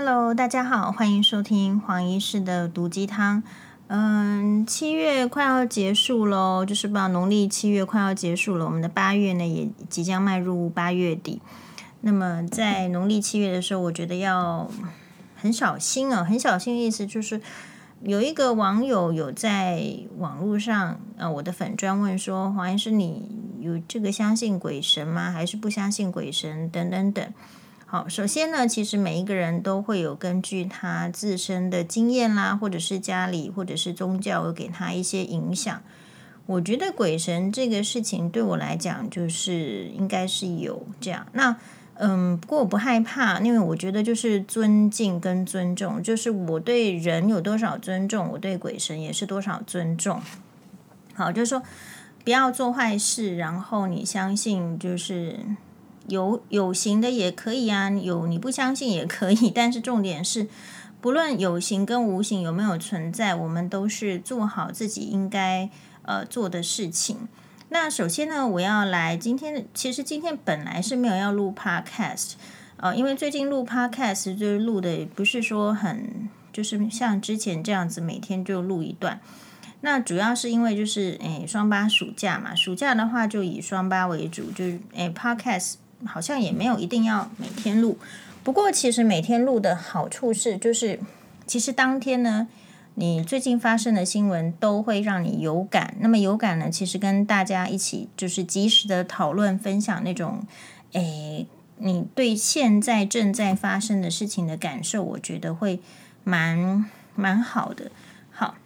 Hello，大家好，欢迎收听黄医师的毒鸡汤。嗯，七月快要结束喽，就是把农历七月快要结束了，我们的八月呢也即将迈入八月底。那么在农历七月的时候，我觉得要很小心哦，很小心的意思就是。有一个网友有在网络上，呃，我的粉专问说：“黄医师，你有这个相信鬼神吗？还是不相信鬼神？等等等。”好，首先呢，其实每一个人都会有根据他自身的经验啦，或者是家里，或者是宗教，有给他一些影响。我觉得鬼神这个事情对我来讲，就是应该是有这样。那嗯，不过我不害怕，因为我觉得就是尊敬跟尊重，就是我对人有多少尊重，我对鬼神也是多少尊重。好，就是说不要做坏事，然后你相信就是有有形的也可以啊，有你不相信也可以，但是重点是，不论有形跟无形有没有存在，我们都是做好自己应该呃做的事情。那首先呢，我要来今天，其实今天本来是没有要录 podcast，呃，因为最近录 podcast 就是录的不是说很，就是像之前这样子每天就录一段。那主要是因为就是诶双八暑假嘛，暑假的话就以双八为主，就是诶 podcast 好像也没有一定要每天录。不过其实每天录的好处是，就是其实当天呢。你最近发生的新闻都会让你有感，那么有感呢，其实跟大家一起就是及时的讨论分享那种，诶，你对现在正在发生的事情的感受，我觉得会蛮蛮好的。好，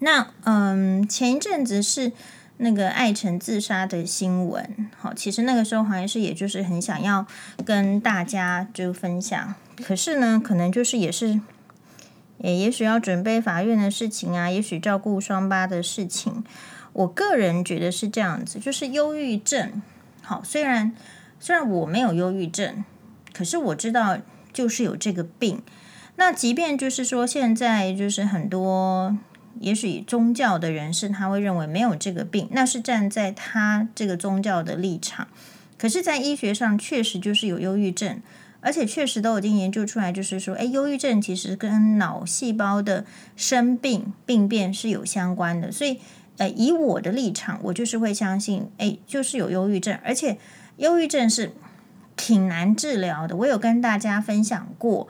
那嗯，前一阵子是那个艾成自杀的新闻，好，其实那个时候黄医师也就是很想要跟大家就分享，可是呢，可能就是也是。也也许要准备法院的事情啊，也许照顾双八的事情。我个人觉得是这样子，就是忧郁症。好，虽然虽然我没有忧郁症，可是我知道就是有这个病。那即便就是说现在就是很多，也许宗教的人士他会认为没有这个病，那是站在他这个宗教的立场。可是，在医学上确实就是有忧郁症。而且确实都已经研究出来，就是说，哎，忧郁症其实跟脑细胞的生病病变是有相关的。所以，呃，以我的立场，我就是会相信，哎，就是有忧郁症，而且忧郁症是挺难治疗的。我有跟大家分享过，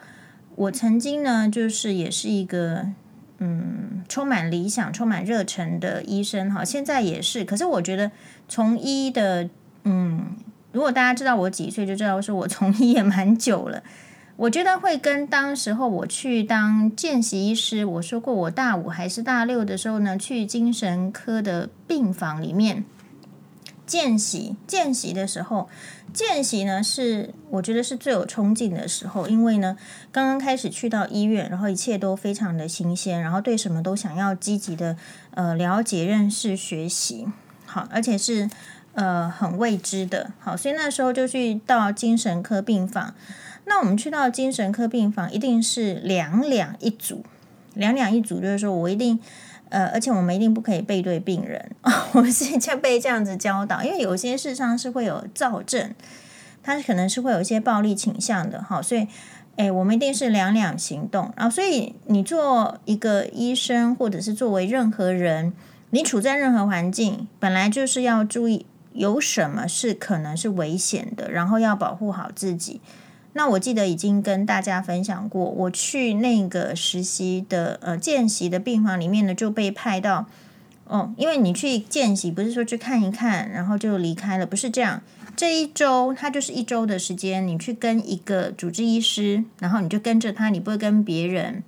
我曾经呢，就是也是一个嗯，充满理想、充满热忱的医生哈，现在也是。可是我觉得从医的嗯。如果大家知道我几岁，就知道说我从医也蛮久了。我觉得会跟当时候我去当见习医师，我说过我大五还是大六的时候呢，去精神科的病房里面见习。见习的时候，见习呢是我觉得是最有冲劲的时候，因为呢刚刚开始去到医院，然后一切都非常的新鲜，然后对什么都想要积极的呃了解、认识、学习。好，而且是。呃，很未知的，好，所以那时候就去到精神科病房。那我们去到精神科病房，一定是两两一组，两两一组，就是说我一定，呃，而且我们一定不可以背对病人。哦，我们现在被这样子教导，因为有些事上是会有躁症，他可能是会有一些暴力倾向的，好，所以，哎，我们一定是两两行动。然后，所以你做一个医生，或者是作为任何人，你处在任何环境，本来就是要注意。有什么是可能是危险的，然后要保护好自己。那我记得已经跟大家分享过，我去那个实习的呃见习的病房里面呢，就被派到哦，因为你去见习不是说去看一看，然后就离开了，不是这样。这一周他就是一周的时间，你去跟一个主治医师，然后你就跟着他，你不会跟别人，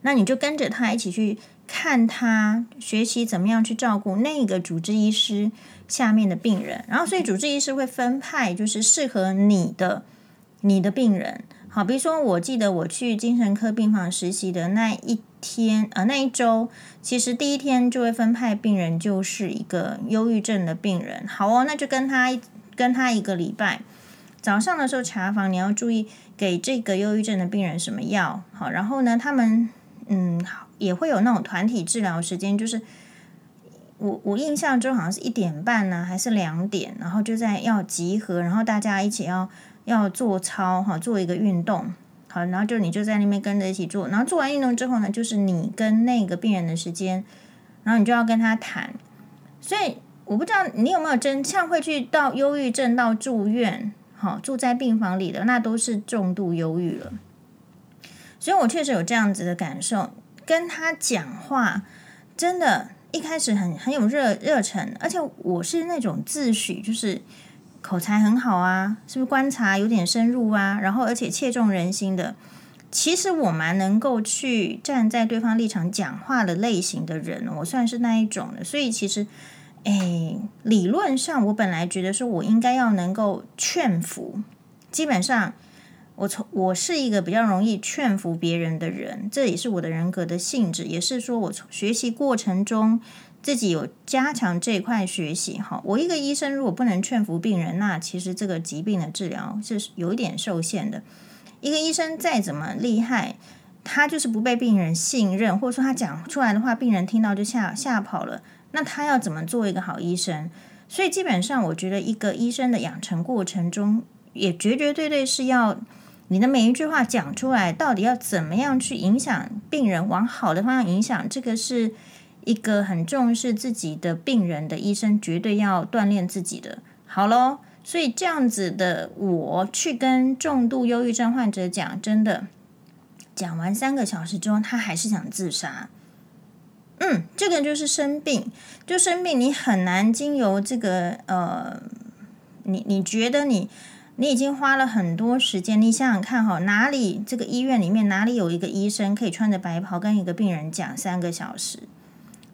那你就跟着他一起去看他，学习怎么样去照顾那个主治医师。下面的病人，然后所以主治医师会分派，就是适合你的你的病人。好，比如说，我记得我去精神科病房实习的那一天，呃，那一周，其实第一天就会分派病人，就是一个忧郁症的病人。好哦，那就跟他跟他一个礼拜，早上的时候查房，你要注意给这个忧郁症的病人什么药。好，然后呢，他们嗯也会有那种团体治疗时间，就是。我我印象中好像是一点半呢，还是两点，然后就在要集合，然后大家一起要要做操哈，做一个运动。好，然后就你就在那边跟着一起做，然后做完运动之后呢，就是你跟那个病人的时间，然后你就要跟他谈。所以我不知道你有没有真像会去到忧郁症到住院，好住在病房里的，那都是重度忧郁了。所以我确实有这样子的感受，跟他讲话真的，一开始很很有热热忱，而且我是那种自诩就是。口才很好啊，是不是观察有点深入啊？然后而且切中人心的，其实我蛮能够去站在对方立场讲话的类型的人，我算是那一种的。所以其实，哎，理论上我本来觉得说我应该要能够劝服，基本上我从我是一个比较容易劝服别人的人，这也是我的人格的性质，也是说我从学习过程中。自己有加强这一块学习哈，我一个医生如果不能劝服病人，那其实这个疾病的治疗是有一点受限的。一个医生再怎么厉害，他就是不被病人信任，或者说他讲出来的话，病人听到就吓吓跑了，那他要怎么做一个好医生？所以基本上，我觉得一个医生的养成过程中，也绝绝对对是要你的每一句话讲出来，到底要怎么样去影响病人，往好的方向影响，这个是。一个很重视自己的病人的医生，绝对要锻炼自己的。好喽，所以这样子的，我去跟重度忧郁症患者讲，真的讲完三个小时之后，他还是想自杀。嗯，这个就是生病，就生病，你很难经由这个呃，你你觉得你你已经花了很多时间，你想想看哈，哪里这个医院里面哪里有一个医生可以穿着白袍跟一个病人讲三个小时？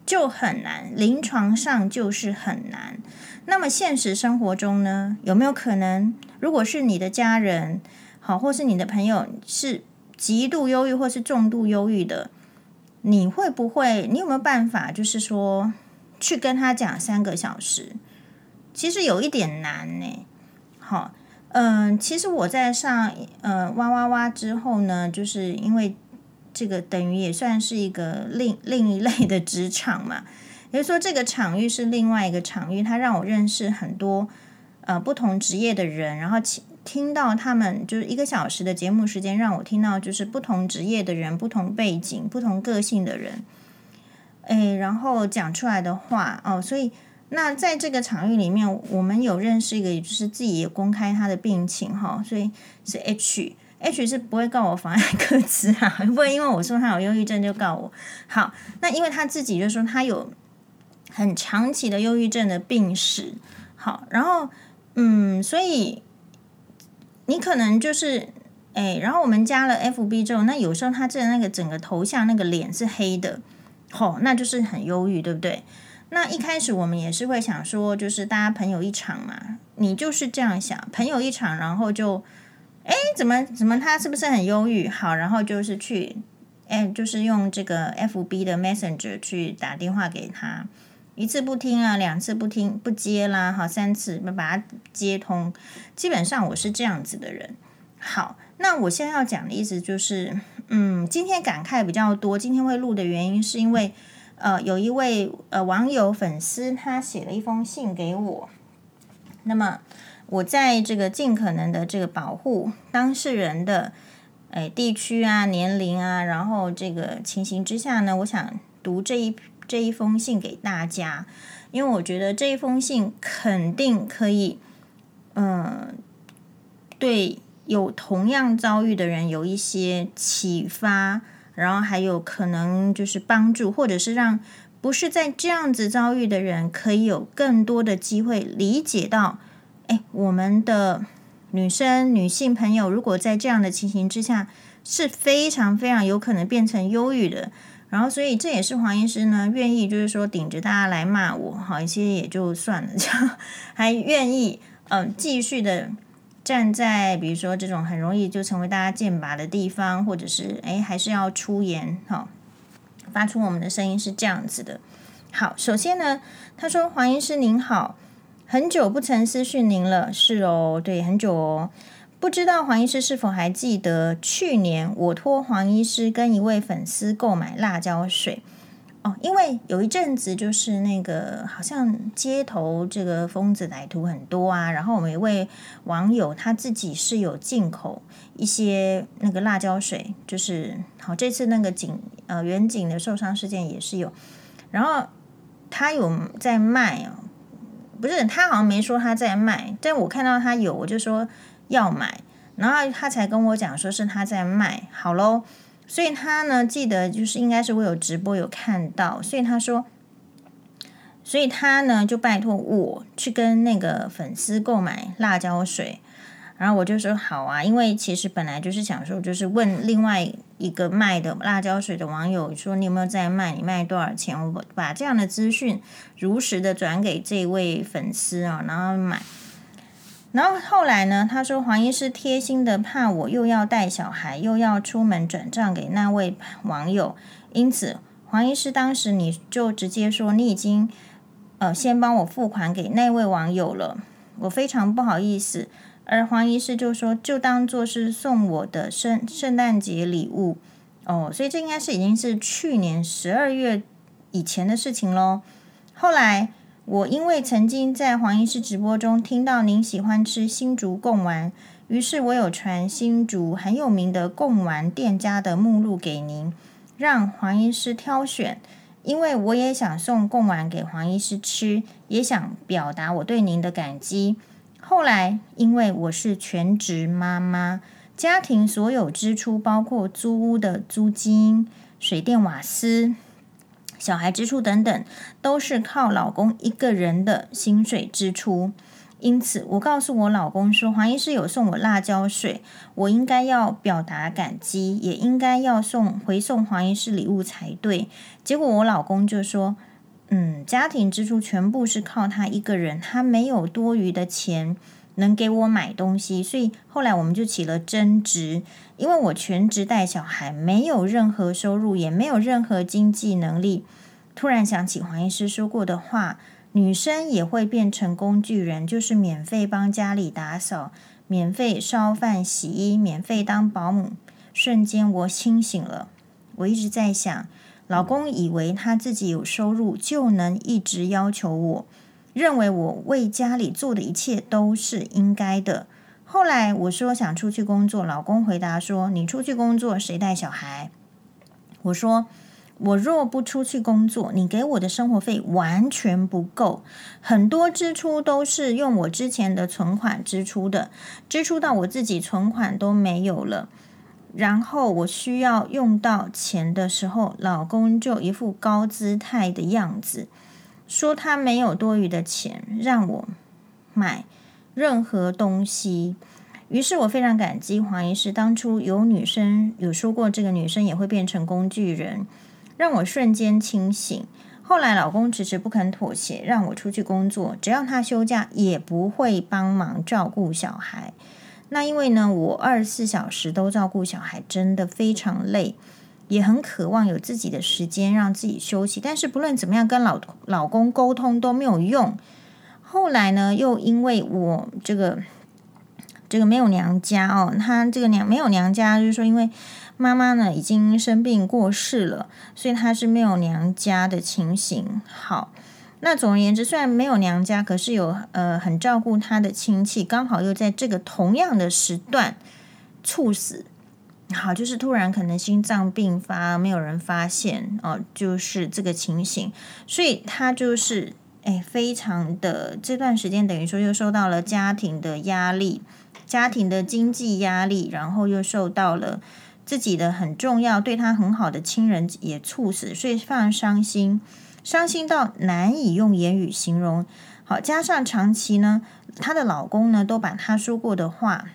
就很难，临床上就是很难。那么现实生活中呢？有没有可能？如果是你的家人，好，或是你的朋友是极度忧郁或是重度忧郁的，你会不会？你有没有办法？就是说去跟他讲三个小时？其实有一点难呢。好，嗯，其实我在上呃哇哇哇之后呢，就是因为。这个等于也算是一个另另一类的职场嘛，也就是说，这个场域是另外一个场域，它让我认识很多呃不同职业的人，然后听听到他们就是一个小时的节目时间，让我听到就是不同职业的人、不同背景、不同个性的人，诶，然后讲出来的话哦，所以那在这个场域里面，我们有认识一个，也就是自己也公开他的病情哈、所以是 H。H 是不会告我妨碍歌词啊，不会因为我说他有忧郁症就告我。好，那因为他自己就说他有很长期的忧郁症的病史。好，然后嗯，所以你可能就是哎，然后我们加了 FB 之后，那有时候他这那个整个头像那个脸是黑的，吼，那就是很忧郁，对不对？那一开始我们也是会想说，就是大家朋友一场嘛，你就是这样想，朋友一场，然后就。哎，怎么怎么他是不是很忧郁？好，然后就是去，哎，就是用这个 FB 的 Messenger 去打电话给他，一次不听啊，两次不听不接啦，好，三次把他接通。基本上我是这样子的人。好，那我现在要讲的意思就是，嗯，今天感慨比较多，今天会录的原因是因为，呃，有一位呃网友粉丝他写了一封信给我，那么。我在这个尽可能的这个保护当事人的诶地区啊、年龄啊，然后这个情形之下呢，我想读这一这一封信给大家，因为我觉得这一封信肯定可以，嗯，对有同样遭遇的人有一些启发，然后还有可能就是帮助，或者是让不是在这样子遭遇的人可以有更多的机会理解到。哎，我们的女生、女性朋友，如果在这样的情形之下，是非常非常有可能变成忧郁的。然后，所以这也是黄医师呢，愿意就是说顶着大家来骂我，好一些也就算了，这样还愿意嗯、继续的站在比如说这种很容易就成为大家剑拔的地方，或者是哎还是要出言哈，发出我们的声音是这样子的。好，首先呢，他说黄医师您好。很久不曾私讯您了，是哦，对，很久哦。不知道黄医师是否还记得，去年我托黄医师跟一位粉丝购买辣椒水，哦，因为有一阵子就是那个好像街头这个疯子歹徒很多啊，然后我们一位网友他自己是有进口一些那个辣椒水，就是好这次那个警呃远警的受伤事件也是有，然后他有在卖哦，不是他好像没说他在卖，但我看到他有，我就说要买，然后他才跟我讲说是他在卖，好喽。所以他呢，记得就是应该是我有直播有看到，所以他说，所以他呢就拜托我去跟那个粉丝购买辣椒水，然后我就说好啊，因为其实本来就是想说，就是问另外一个卖的辣椒水的网友说，你有没有在卖？你卖多少钱？我把这样的资讯如实的转给这位粉丝啊，然后买。然后后来呢？他说黄医师贴心的怕我又要带小孩，又要出门转账给那位网友，因此黄医师当时你就直接说你已经呃先帮我付款给那位网友了，我非常不好意思。而黄医师就说就当做是送我的圣圣诞节礼物哦，所以这应该是已经是去年十二月以前的事情喽。后来。我因为曾经在黄医师直播中听到您喜欢吃新竹贡丸，于是我有传新竹很有名的贡丸店家的目录给您，让黄医师挑选。因为我也想送贡丸给黄医师吃，也想表达我对您的感激。后来因为我是全职妈妈，家庭所有支出包括租屋的租金、水电瓦斯。小孩支出等等，都是靠老公一个人的薪水支出，因此我告诉我老公说，黄医师有送我辣椒水，我应该要表达感激，也应该要送回送黄医师礼物才对。结果我老公就说，嗯，家庭支出全部是靠他一个人，他没有多余的钱能给我买东西，所以后来我们就起了争执，因为我全职带小孩，没有任何收入，也没有任何经济能力。突然想起黄医师说过的话：“女生也会变成工具人，就是免费帮家里打扫，免费烧饭、洗衣，免费当保姆。”瞬间我清醒了。我一直在想，老公以为他自己有收入就能一直要求我，认为我为家里做的一切都是应该的。后来我说想出去工作，老公回答说：“你出去工作，谁带小孩？”我说。我若不出去工作，你给我的生活费完全不够，很多支出都是用我之前的存款支出的，支出到我自己存款都没有了。然后我需要用到钱的时候，老公就一副高姿态的样子，说他没有多余的钱让我买任何东西。于是我非常感激黄医师当初有女生有说过，这个女生也会变成工具人。让我瞬间清醒。后来老公迟迟不肯妥协，让我出去工作，只要他休假也不会帮忙照顾小孩。那因为呢，我二十四小时都照顾小孩，真的非常累，也很渴望有自己的时间让自己休息。但是不论怎么样跟老老公沟通都没有用。后来呢，又因为我这个这个没有娘家哦，他这个娘没有娘家，就是说因为。妈妈呢已经生病过世了，所以她是没有娘家的情形。好，那总而言之，虽然没有娘家，可是有呃很照顾他的亲戚，刚好又在这个同样的时段猝死。好，就是突然可能心脏病发，没有人发现哦，就是这个情形。所以他就是哎，非常的这段时间等于说又受到了家庭的压力，家庭的经济压力，然后又受到了。自己的很重要，对他很好的亲人也猝死，所以非常伤心，伤心到难以用言语形容。好，加上长期呢，她的老公呢都把她说过的话，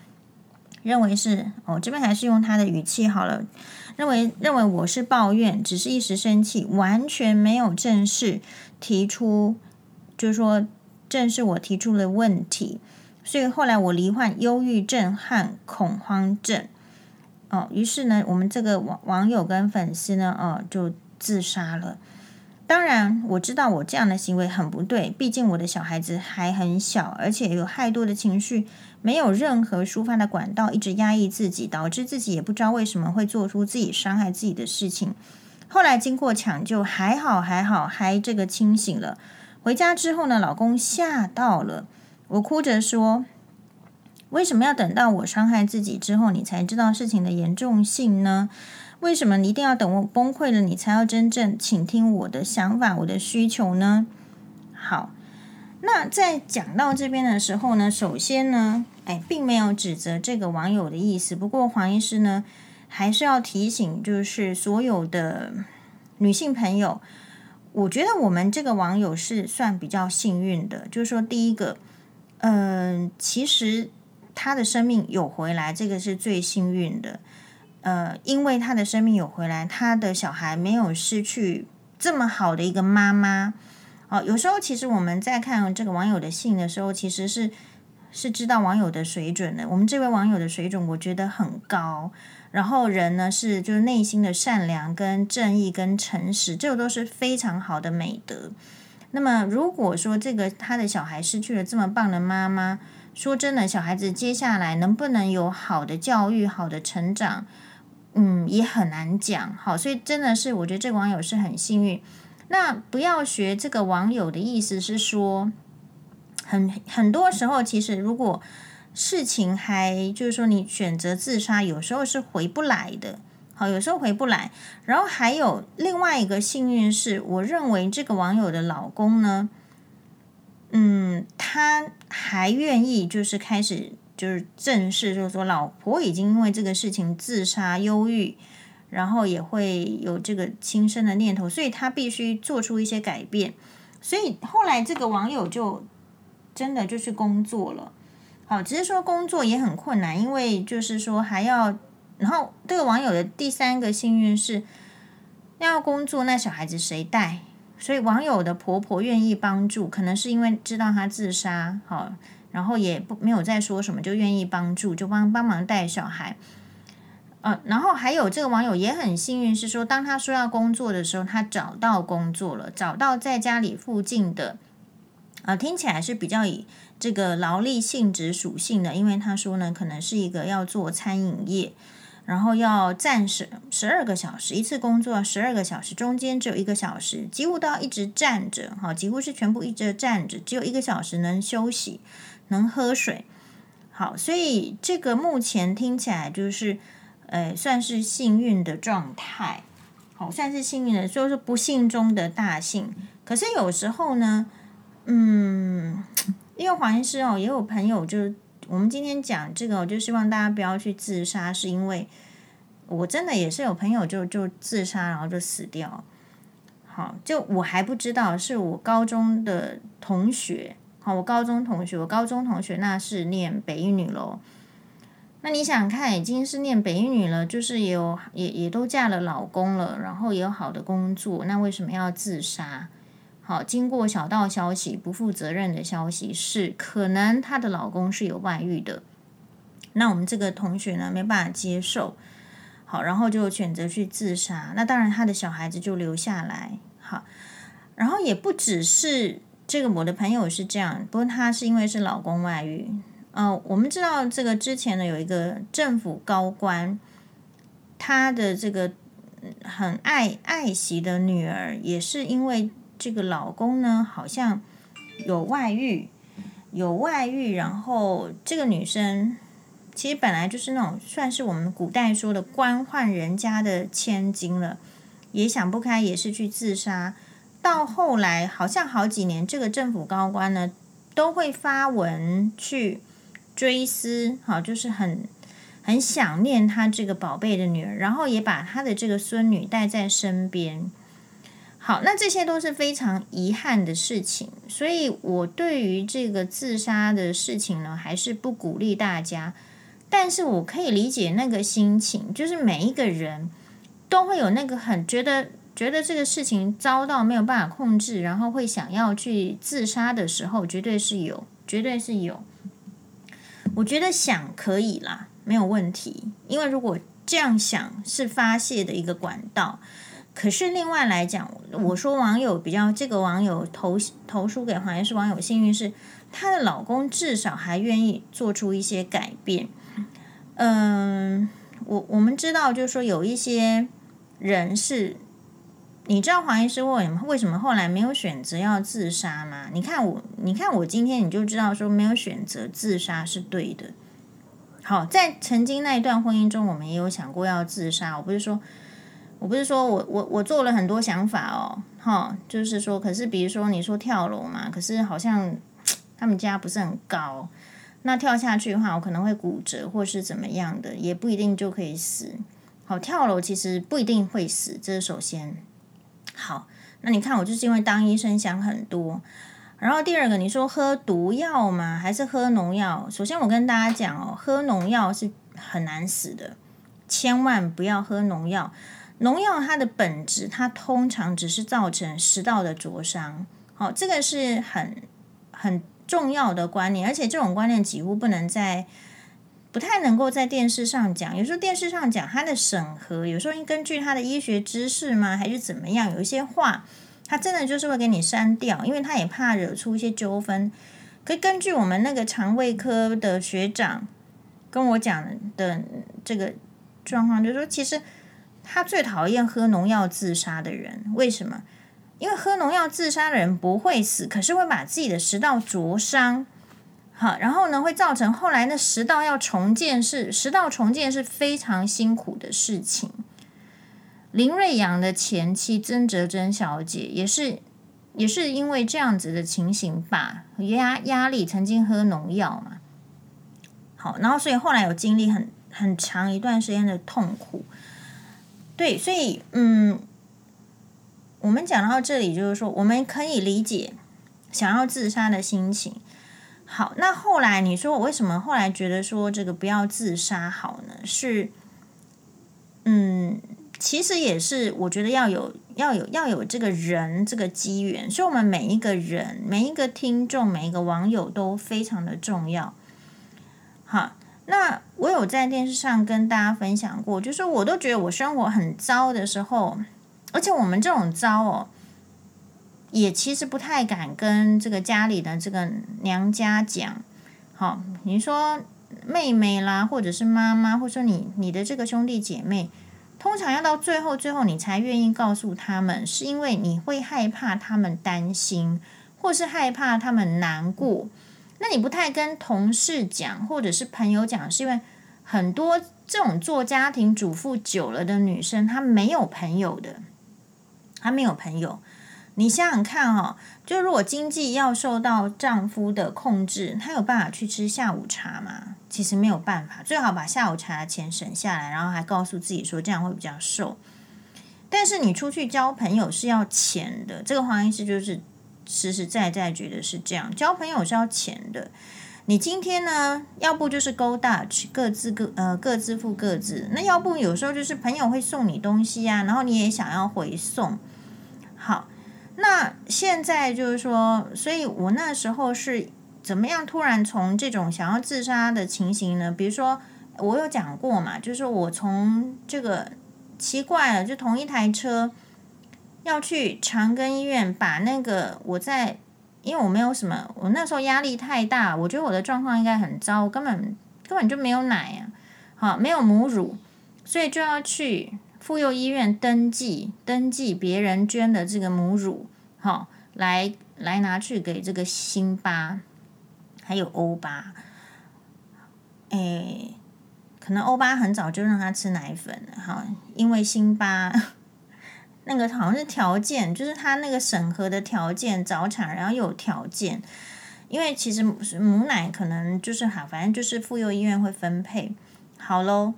认为是哦，这边还是用他的语气好了，认为认为我是抱怨，只是一时生气，完全没有正式提出，就是说正是我提出了问题，所以后来我罹患忧郁症和恐慌症。哦，于是呢，我们这个网网友跟粉丝呢，哦，就自杀了。当然，我知道我这样的行为很不对，毕竟我的小孩子还很小，而且有太多的情绪，没有任何抒发的管道，一直压抑自己，导致自己也不知道为什么会做出自己伤害自己的事情。后来经过抢救，还好还好，还这个清醒了。回家之后呢，老公吓到了，我哭着说：“为什么要等到我伤害自己之后，你才知道事情的严重性呢？为什么你一定要等我崩溃了，你才要真正倾听我的想法、我的需求呢？”好，那在讲到这边的时候呢，首先呢，哎，并没有指责这个网友的意思。不过黄医师呢，还是要提醒，就是所有的女性朋友。我觉得我们这个网友是算比较幸运的，就是说，第一个，嗯、其实他的生命有回来，这个是最幸运的。呃，因为他的生命有回来，他的小孩没有失去这么好的一个妈妈。哦，有时候其实我们在看这个网友的信的时候，其实是是知道网友的水准的。我们这位网友的水准，我觉得很高。然后人呢是就是内心的善良跟正义跟诚实，这个都是非常好的美德。那么如果说这个他的小孩失去了这么棒的妈妈，说真的，小孩子接下来能不能有好的教育、好的成长，嗯，也很难讲。好，所以真的是我觉得这个网友是很幸运。那不要学这个网友的意思是说，很很多时候其实如果。事情还就是说，你选择自杀，有时候是回不来的。好，有时候回不来。然后还有另外一个幸运是，我认为这个网友的老公呢，嗯，他还愿意就是开始就是正视，就是说老婆已经因为这个事情自杀、忧郁，然后也会有这个轻生的念头，所以他必须做出一些改变。所以后来这个网友就真的就去工作了。好，只是说工作也很困难，因为就是说还要，然后这个网友的第三个幸运是，要工作，那小孩子谁带？所以网友的婆婆愿意帮助，可能是因为知道他自杀，好，然后也不没有再说什么，就愿意帮助，就帮帮忙带小孩。呃，然后还有这个网友也很幸运，是说当他说要工作的时候，他找到工作了，找到在家里附近的，呃，听起来是比较以。这个劳力性质属性的，因为他说呢，可能是一个要做餐饮业，然后要站十十二个小时，一次工作十二个小时，中间只有一个小时，几乎都要一直站着，哈，几乎是全部一直站着，只有一个小时能休息，能喝水。好，所以这个目前听起来就是，呃，算是幸运的状态，好，算是幸运的，就是不幸中的大幸。可是有时候呢，嗯。因为黄医师哦，也有朋友就是我们今天讲这个，我就希望大家不要去自杀，是因为我真的也是有朋友就就自杀，然后就死掉。好，就我还不知道，是我高中的同学，我高中同学，我高中同学那是念北一女喽。那你想看，已经是念北一女了，就是也有也也都嫁了老公了，然后也有好的工作，那为什么要自杀？好，经过小道消息，不负责任的消息是，可能她的老公是有外遇的。那我们这个同学呢，没办法接受，好，然后就选择去自杀。那当然，他的小孩子就留下来。好，然后也不只是这个，我的朋友是这样，不过她是因为是老公外遇。呃，我们知道这个之前呢，有一个政府高官，他的这个很爱爱惜的女儿，也是因为。这个老公呢，好像有外遇，有外遇。然后这个女生其实本来就是那种算是我们古代说的官宦人家的千金了，也想不开，也是去自杀。到后来好像好几年，这个政府高官呢都会发文去追思，好，就是很很想念他这个宝贝的女儿，然后也把他的这个孙女带在身边。好，那这些都是非常遗憾的事情，所以我对于这个自杀的事情呢，还是不鼓励大家。但是我可以理解那个心情，就是每一个人都会有那个很觉得觉得这个事情遭到没有办法控制，然后会想要去自杀的时候，绝对是有，绝对是有。我觉得想可以啦，没有问题，因为如果这样想是发泄的一个管道。可是另外来讲，我说网友比较这个网友投投书给黄医师网友幸运是，她的老公至少还愿意做出一些改变。嗯，我我们知道，就是说有一些人是你知道黄医师为为什么后来没有选择要自杀吗？你看我，你看我今天你就知道说没有选择自杀是对的。好，在曾经那一段婚姻中，我们也有想过要自杀。我不是说，我不是说我我我做了很多想法哦，哈，就是说，可是比如说你说跳楼嘛，可是好像他们家不是很高，那跳下去的话，我可能会骨折或是怎么样的，也不一定就可以死。好，跳楼其实不一定会死，这是首先。好，那你看我就是因为当医生想很多，然后第二个你说喝毒药吗？还是喝农药？首先我跟大家讲哦，喝农药是很难死的，千万不要喝农药。农药它的本质，它通常只是造成食道的灼伤。好，这个是很很重要的观念，而且这种观念几乎不能在。不太能够在电视上讲，有时候电视上讲他的审核，有时候根据他的医学知识吗，还是怎么样？有一些话，他真的就是会给你删掉，因为他也怕惹出一些纠纷。可以根据我们那个肠胃科的学长跟我讲的这个状况，就是说其实他最讨厌喝农药自杀的人，为什么？因为喝农药自杀的人不会死，可是会把自己的食道灼伤。好，然后呢，会造成后来那食道要重建是食道重建是非常辛苦的事情。林瑞阳的前妻曾哲珍小姐也是也是因为这样子的情形吧，压压力曾经喝农药嘛。好，然后所以后来有经历很很长一段时间的痛苦。对，所以嗯，我们讲到这里就是说，我们可以理解想要自杀的心情。好，那后来你说我为什么后来觉得说这个不要自杀好呢？是，嗯，其实也是我觉得要有要有要有这个人这个机缘，所以我们每一个人每一个听众每一个网友都非常的重要。好，那我有在电视上跟大家分享过，就是我都觉得我生活很糟的时候，而且我们这种糟哦。也其实不太敢跟这个家里的这个娘家讲，好，你说妹妹啦，或者是妈妈，或者说你你的这个兄弟姐妹，通常要到最后最后你才愿意告诉他们，是因为你会害怕他们担心，或是害怕他们难过。那你不太跟同事讲，或者是朋友讲，是因为很多这种做家庭主妇久了的女生，她没有朋友的，她没有朋友。你想想看哈，就如果经济要受到丈夫的控制，她有办法去吃下午茶吗？其实没有办法，最好把下午茶的钱省下来，然后还告诉自己说这样会比较瘦。但是你出去交朋友是要钱的，这个黄医师就是实实在在觉得是这样，交朋友是要钱的。你今天呢，要不就是 go Dutch，各自各呃各自付各自，那要不有时候就是朋友会送你东西啊，然后你也想要回送，那现在就是说，所以我那时候是怎么样突然从这种想要自杀的情形呢？比如说，我有讲过嘛，就是我从这个奇怪了，就同一台车要去长庚医院，把那个我在，因为我没有什么，我那时候压力太大，我觉得我的状况应该很糟，根本根本就没有奶呀，好，没有母乳，所以就要去。妇幼医院登记登记别人捐的这个母乳，好，来来拿去给这个辛巴，还有欧巴，诶，可能欧巴很早就让他吃奶粉了，哈，因为辛巴 那个好像是条件，就是他那个审核的条件，早产然后有条件，因为其实母奶可能就是好，反正就是妇幼医院会分配，好喽。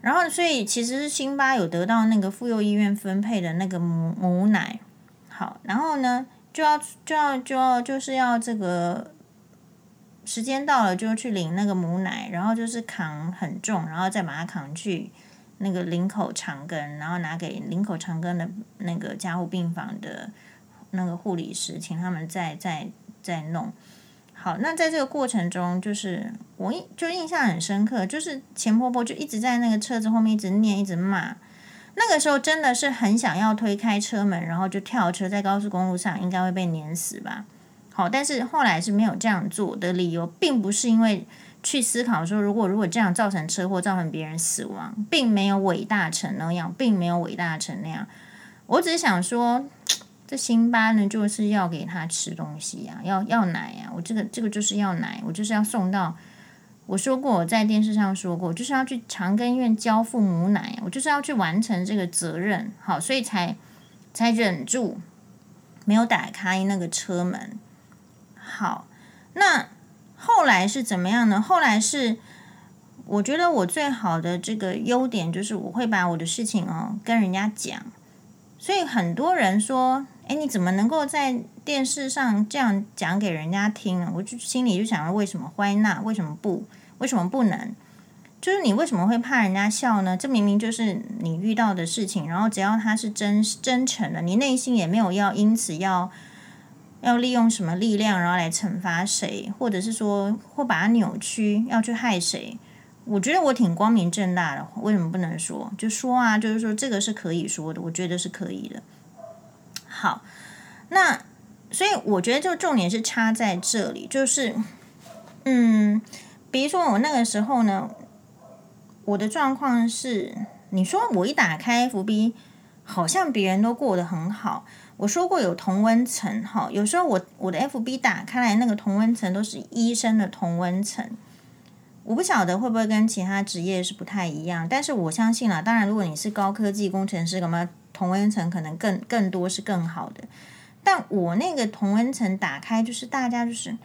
然后，所以其实是辛巴有得到那个妇幼医院分配的那个母母奶，好，然后呢，就要就要就要就是要这个时间到了，就去领那个母奶，然后就是扛很重，然后再把它扛去那个林口长庚，然后拿给林口长庚的那个加护病房的那个护理师，请他们再再再弄。好，那在这个过程中，就是我印就印象很深刻，就是钱婆婆就一直在那个车子后面一直念，一直骂。那个时候真的是很想要推开车门，然后就跳车，在高速公路上应该会被碾死吧。好，但是后来是没有这样做的理由，并不是因为去思考说，如果如果这样造成车祸，造成别人死亡，并没有伟大成那样，并没有伟大成那样。我只是想说，这辛巴呢就是要给他吃东西呀、要要奶呀、我这个这个就是要奶，我就是要送到。我说过，我在电视上说过，就是要去长庚医院交付母奶，我就是要去完成这个责任，好，所以才才忍住没有打开那个车门。好，那后来是怎么样呢？后来是我觉得我最好的这个优点就是我会把我的事情哦跟人家讲，所以很多人说，哎，你怎么能够在电视上这样讲给人家听呢？我就心里就想了，为什么欢娜为什么不？为什么不能？就是你为什么会怕人家笑呢？这明明就是你遇到的事情，然后只要他是真真诚的，你内心也没有要因此要要利用什么力量，然后来惩罚谁，或者是说或把它扭曲，要去害谁？我觉得我挺光明正大的，为什么不能说？就说啊，就是说这个是可以说的，我觉得是可以的。好，那所以我觉得就重点是差在这里，就是嗯。比如说我那个时候呢，我的状况是，你说我一打开 FB，好像别人都过得很好。我说过有同温层，哈，有时候我我的 FB 打开来，那个同温层都是医生的同温层。我不晓得会不会跟其他职业是不太一样，但是我相信啦。当然，如果你是高科技工程师，什么同温层可能更更多是更好的。但我那个同温层打开，就是大家就是。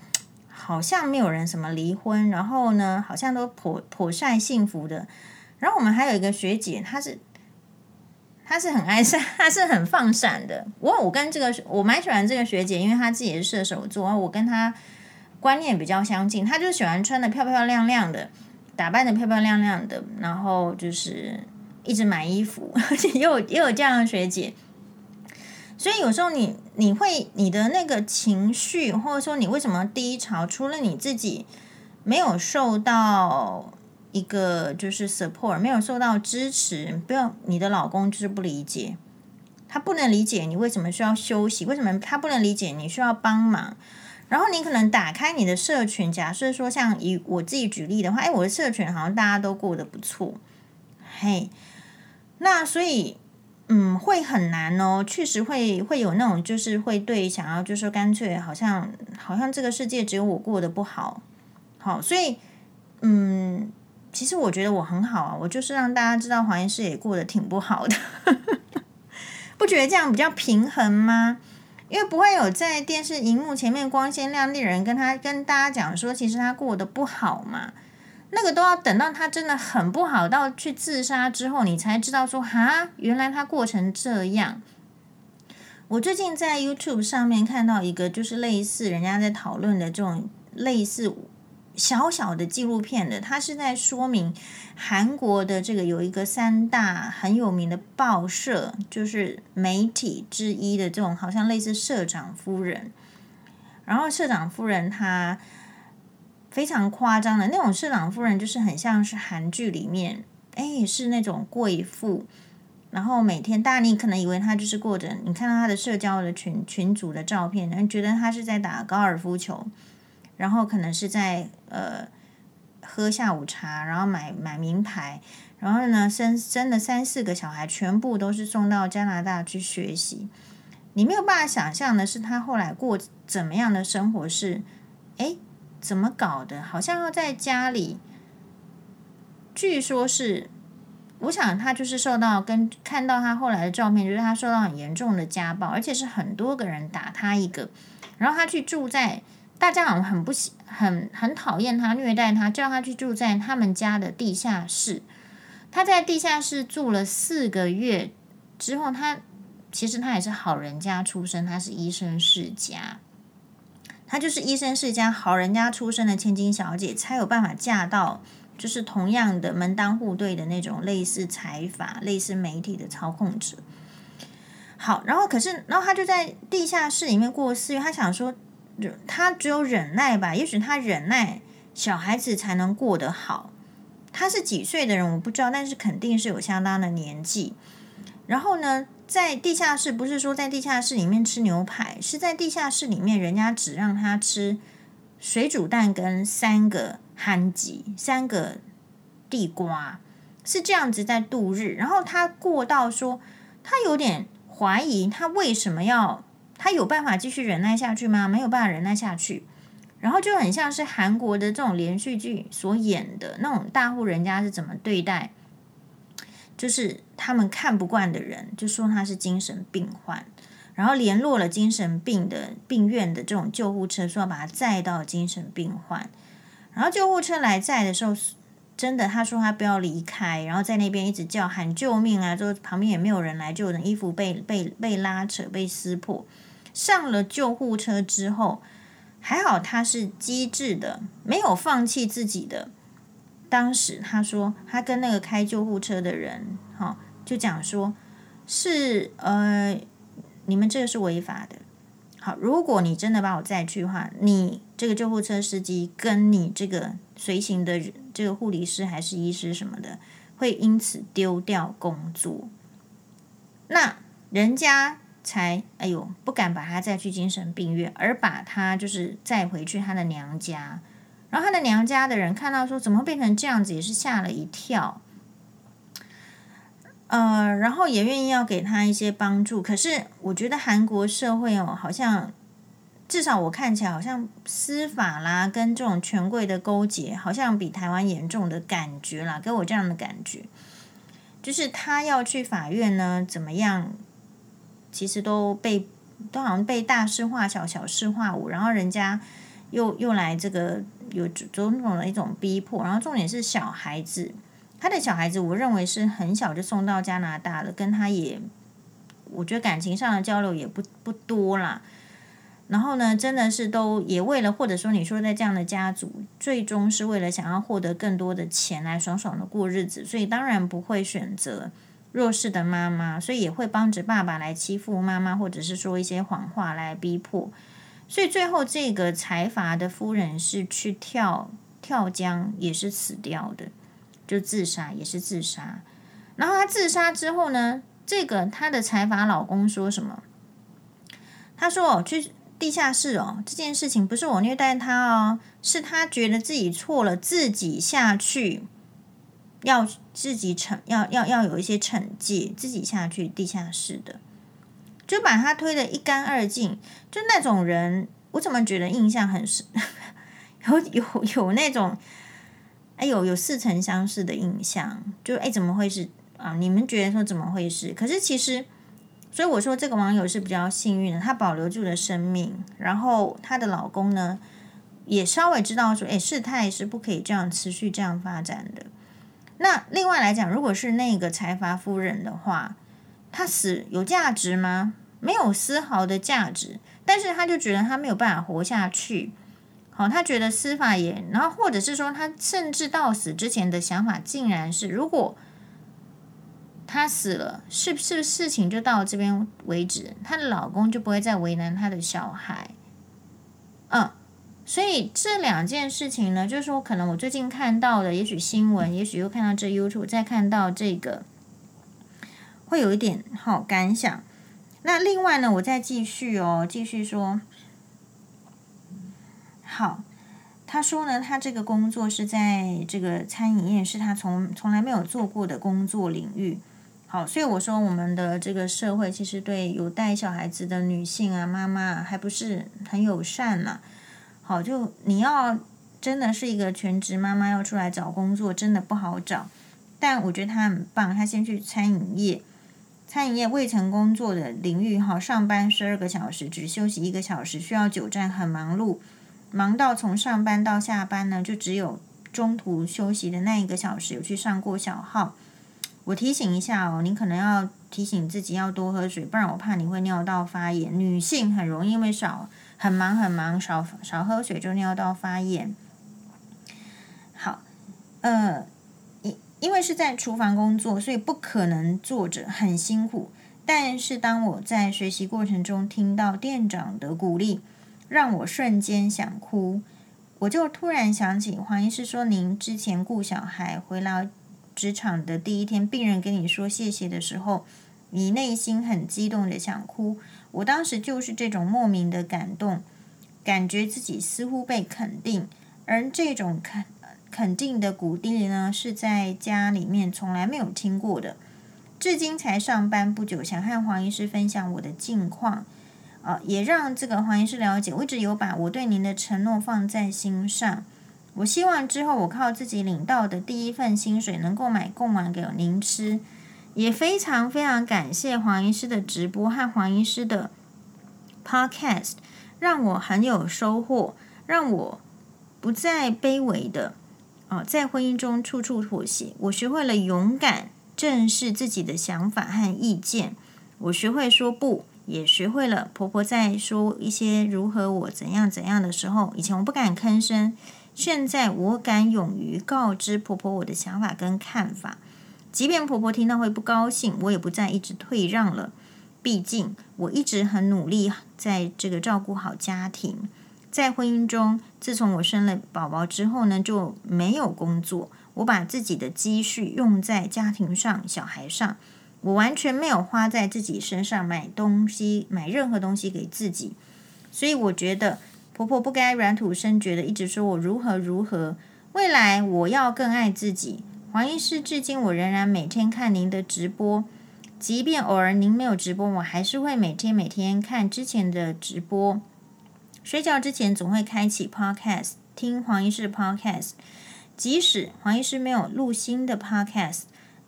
好像没有人什么离婚，然后呢，好像都颇颇晒幸福的。然后我们还有一个学姐，她是她是很爱晒，她是很放闪的。我我跟这个我蛮喜欢这个学姐，因为她自己是射手座，我跟她观念比较相近。她就喜欢穿的漂漂亮亮的，打扮的漂漂亮亮的，然后就是一直买衣服，而且也有也有这样的学姐。所以有时候你你会你的那个情绪，或者说你为什么低潮，除了你自己没有受到一个就是 support，没有受到支持，不要你的老公就是不理解，他不能理解你为什么需要休息，为什么他不能理解你需要帮忙，然后你可能打开你的社群，假设说像以我自己举例的话，哎，我的社群好像大家都过得不错，嘿，那所以。嗯，会很难哦，确实会会有那种，就是会对想要，就是说干脆好像好像这个世界只有我过得不好，好，所以嗯，其实我觉得我很好啊，我就是让大家知道黄医师也过得挺不好的，不觉得这样比较平衡吗？因为不会有在电视荧幕前面光鲜亮丽人跟他跟大家讲说，其实他过得不好嘛。那个都要等到他真的很不好到去自杀之后，你才知道说哈，原来他过成这样。我最近在 YouTube 上面看到一个，就是类似人家在讨论的这种类似小小的纪录片的，他是在说明韩国的这个有一个三大很有名的报社，就是媒体之一的这种，好像类似社长夫人。然后社长夫人她。非常夸张的那种社长夫人，就是很像是韩剧里面，哎，是那种贵妇，然后每天，大家你可能以为她就是过着，你看到她的社交的群群组的照片，你觉得她是在打高尔夫球，然后可能是在呃喝下午茶，然后买买名牌，然后呢生生了三四个小孩，全部都是送到加拿大去学习。你没有办法想象的是，她后来过怎么样的生活是，哎。怎么搞的？好像要在家里，据说是，我想他就是受到跟看到他后来的照片，就是他受到很严重的家暴，而且是很多个人打他一个，然后他去住在大家好像很不喜很很讨厌他虐待他，叫他去住在他们家的地下室。他在地下室住了四个月之后，他其实他也是好人家出身，他是医生世家。她就是医生世家好人家出身的千金小姐，才有办法嫁到就是同样的门当户对的那种类似财阀、类似媒体的操控者。好，然后可是，然后她就在地下室里面过四月。她想说，她只有忍耐吧，也许她忍耐，小孩子才能过得好。她是几岁的人我不知道，但是肯定是有相当的年纪。然后呢，在地下室不是说在地下室里面吃牛排，是在地下室里面，人家只让他吃水煮蛋跟三个憨吉，三个地瓜，是这样子在度日。然后他过到说，他有点怀疑他为什么要，他有办法继续忍耐下去吗？没有办法忍耐下去，然后就很像是韩国的这种连续剧所演的那种大户人家是怎么对待，就是他们看不惯的人，就说他是精神病患，然后联络了精神病的病院的这种救护车，说要把他载到精神病患，然后救护车来载的时候。真的，他说他不要离开，然后在那边一直叫喊救命啊！就旁边也没有人来救人，衣服被被被拉扯、被撕破。上了救护车之后，还好他是机智的，没有放弃自己的。当时他说，他跟那个开救护车的人，哈、就讲说，是呃，你们这个是违法的。好，如果你真的把我载去的话，你这个救护车司机跟你这个随行的这个护理师还是医师什么的，会因此丢掉工作。那人家才哎呦不敢把他载去精神病院，而把他就是载回去他的娘家。然后他的娘家的人看到说怎么变成这样子，也是吓了一跳。呃，然后也愿意要给他一些帮助，可是我觉得韩国社会哦，好像至少我看起来好像司法啦跟这种权贵的勾结，好像比台湾严重的感觉啦，给我这样的感觉，就是他要去法院呢，怎么样，其实都被都好像被大事化小，小事化无，然后人家又又来这个有种种的一种逼迫，然后重点是小孩子。他的小孩子，我认为是很小就送到加拿大了，跟他也，我觉得感情上的交流也不不多啦。然后呢，真的是都也为了，或者说你说在这样的家族，最终是为了想要获得更多的钱来爽爽的过日子，所以当然不会选择弱势的妈妈，所以也会帮着爸爸来欺负妈妈，或者是说一些谎话来逼迫。所以最后这个财阀的夫人是去跳跳江，也是死掉的。就自杀也是自杀，然后他自杀之后呢，这个他的财阀老公说什么？他说：“哦，去地下室哦，这件事情不是我虐待他哦，是他觉得自己错了，自己下去要自己惩，要要要有一些惩戒，自己下去地下室的，就把他推得一干二净。就那种人，我怎么觉得印象很深，有有有那种。”哎呦，有似曾相识的印象，就哎，怎么会是啊？你们觉得说怎么会是？可是其实，所以我说这个网友是比较幸运的，她保留住了生命，然后她的老公呢，也稍微知道说，哎，事态是不可以这样持续这样发展的。那另外来讲，如果是那个财阀夫人的话，她死有价值吗？没有丝毫的价值，但是她就觉得她没有办法活下去。好，他觉得司法也，然后或者是说，他甚至到死之前的想法，竟然是，如果他死了，是不是事情就到这边为止？她的老公就不会再为难他的小孩。嗯，所以这两件事情呢，就是说，可能我最近看到的，也许新闻，也许又看到这 YouTube，再看到这个，会有一点好感想。那另外呢，我再继续哦，继续说。好，他说呢，他这个工作是在这个餐饮业，是他从从来没有做过的工作领域。好，所以我说我们的这个社会其实对有带小孩子的女性啊、妈妈还不是很友善呢。好，就你要真的是一个全职妈妈要出来找工作，真的不好找。但我觉得他很棒，他先去餐饮业，餐饮业未曾工作的领域，好，上班十二个小时，只休息一个小时，需要久站，很忙碌。忙到从上班到下班呢，就只有中途休息的那一个小时有去上过小号。我提醒一下哦，你可能要提醒自己要多喝水，不然我怕你会尿道发炎。女性很容易因为少很忙很忙少少喝水就尿道发炎。好，呃，因因为是在厨房工作，所以不可能坐着，很辛苦。但是当我在学习过程中听到店长的鼓励。让我瞬间想哭，我就突然想起黄医师说，您之前顾小孩回来职场的第一天，病人跟你说谢谢的时候，你内心很激动的想哭。我当时就是这种莫名的感动，感觉自己似乎被肯定，而这种肯肯定的鼓励呢，是在家里面从来没有听过的。至今才上班不久，想和黄医师分享我的近况，呃，也让这个黄医师了解，我一直有把我对您的承诺放在心上。我希望之后我靠自己领到的第一份薪水，能够买贡丸给您吃。也非常非常感谢黄医师的直播和黄医师的 Podcast，让我很有收获，让我不再卑微的哦，在婚姻中处处妥协。我学会了勇敢正视自己的想法和意见，我学会说不，也学会了婆婆在说一些如何我怎样怎样的时候，以前我不敢吭声，现在我敢勇于告知婆婆我的想法跟看法。即便婆婆听到会不高兴，我也不再一直退让了。毕竟我一直很努力，在这个照顾好家庭。在婚姻中，自从我生了宝宝之后呢，就没有工作。我把自己的积蓄用在家庭上、小孩上，我完全没有花在自己身上买东西、买任何东西给自己。所以我觉得婆婆不该软土生觉的一直说我如何如何。未来我要更爱自己。黄医师，至今我仍然每天看您的直播，即便偶尔您没有直播，我还是会每天每天看之前的直播。睡觉之前总会开启 Podcast 听黄医师 Podcast，即使黄医师没有录新的 Podcast，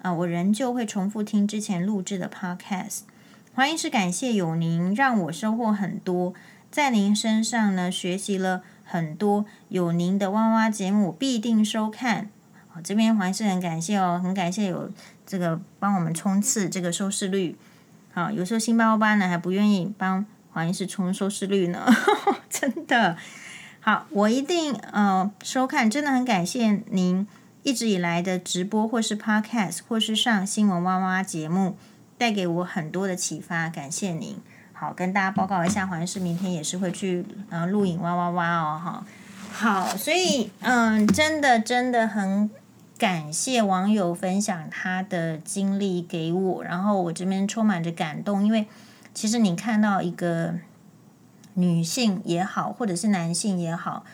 啊，我仍旧会重复听之前录制的 Podcast。黄医师，感谢有您，让我收获很多，在您身上呢学习了很多，有您的哇哇节目必定收看。这边黄医师很感谢哦，很感谢有这个帮我们冲刺这个收视率。好，有时候星巴巴呢还不愿意帮黄医师冲收视率呢，真的。好，我一定呃收看，真的很感谢您一直以来的直播或是 Podcast 或是上新闻哇哇节目，带给我很多的启发，感谢您。好，跟大家报告一下，黄医师明天也是会去呃录影哇哇哇哦，哈。好，所以嗯，真的真的很。感谢网友分享他的经历给我，然后我这边充满着感动，因为其实你看到一个女性也好，或者是男性也好，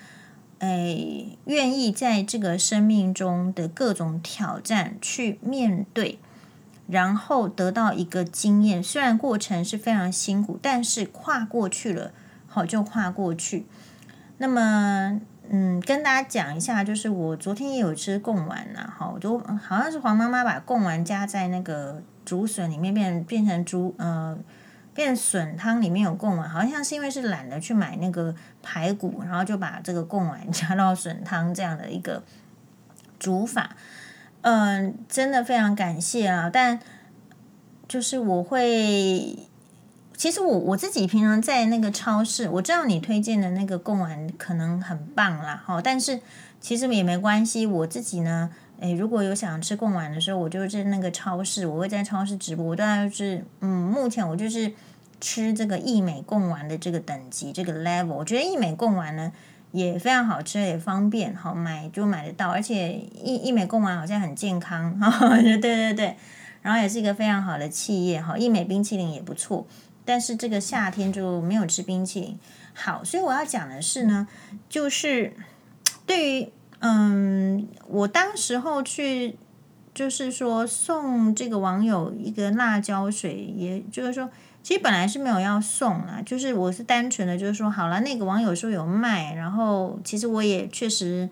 哎，愿意在这个生命中的各种挑战去面对，然后得到一个经验，虽然过程是非常辛苦，但是跨过去了，好就跨过去。那么。嗯，跟大家讲一下，就是我昨天也有吃贡丸呐，哈，我就好像是黄妈妈把贡丸加在那个竹笋里面变，变变成竹呃，变笋汤里面有贡丸，好像是因为是懒得去买那个排骨，然后就把这个贡丸 加到笋汤这样的一个煮法。嗯、真的非常感谢啊，但就是我会。其实我我自己平常在那个超市，我知道你推荐的那个贡丸可能很棒啦，哈，但是其实也没关系。我自己呢，诶，如果有想吃贡丸的时候，我就在那个超市，我会在超市直播。我大概就是，嗯，目前我就是吃这个益美贡丸的这个等级，这个 level。我觉得益美贡丸呢也非常好吃，也方便，好买就买得到，而且义义美贡丸好像很健康，哈，对对对，然后也是一个非常好的企业，哈，益美冰淇淋也不错。但是这个夏天就没有吃冰淇淋。好，所以我要讲的是呢，就是对于嗯，我当时候去，就是说送这个网友一个辣椒水，也就是说，其实本来是没有要送啦，就是我是单纯的，就是说好了，那个网友说有卖，然后其实我也确实，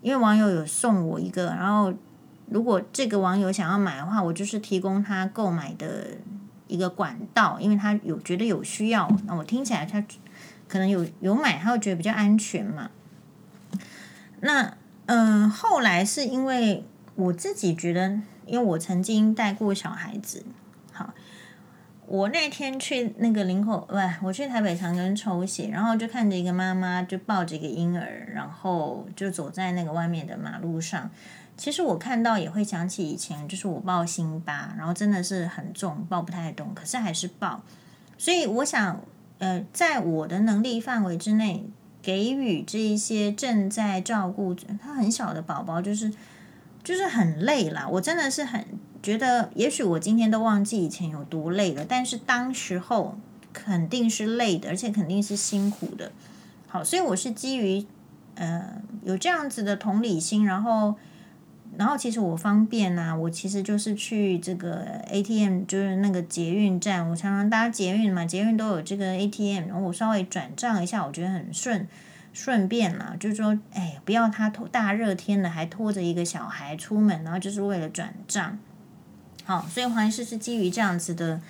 因为网友有送我一个，然后如果这个网友想要买的话，我就是提供他购买的。一个管道，因为他有觉得有需要，那我听起来他可能有有买，他会觉得比较安全嘛。那嗯、呃，后来是因为我自己觉得，因为我曾经带过小孩子，好，我那天去那个林口，不，我去台北长庚抽血，然后就看着一个妈妈就抱着一个婴儿，然后就走在那个外面的马路上。其实我看到也会想起以前，就是我抱辛巴，然后真的是很重，抱不太动，可是还是抱。所以我想，呃，在我的能力范围之内，给予这一些正在照顾他很小的宝宝，就是就是很累啦。我真的是很觉得，也许我今天都忘记以前有多累了，但是当时候肯定是累的，而且肯定是辛苦的。好，所以我是基于呃有这样子的同理心，然后。然后其实我方便啊，我其实就是去这个 ATM，就是那个捷运站，我常常搭捷运嘛，捷运都有这个 ATM，然后我稍微转账一下，我觉得很顺顺便啦，就是说，哎，不要他拖大热天的还拖着一个小孩出门，然后就是为了转账。好，所以黄医师是基于这样子的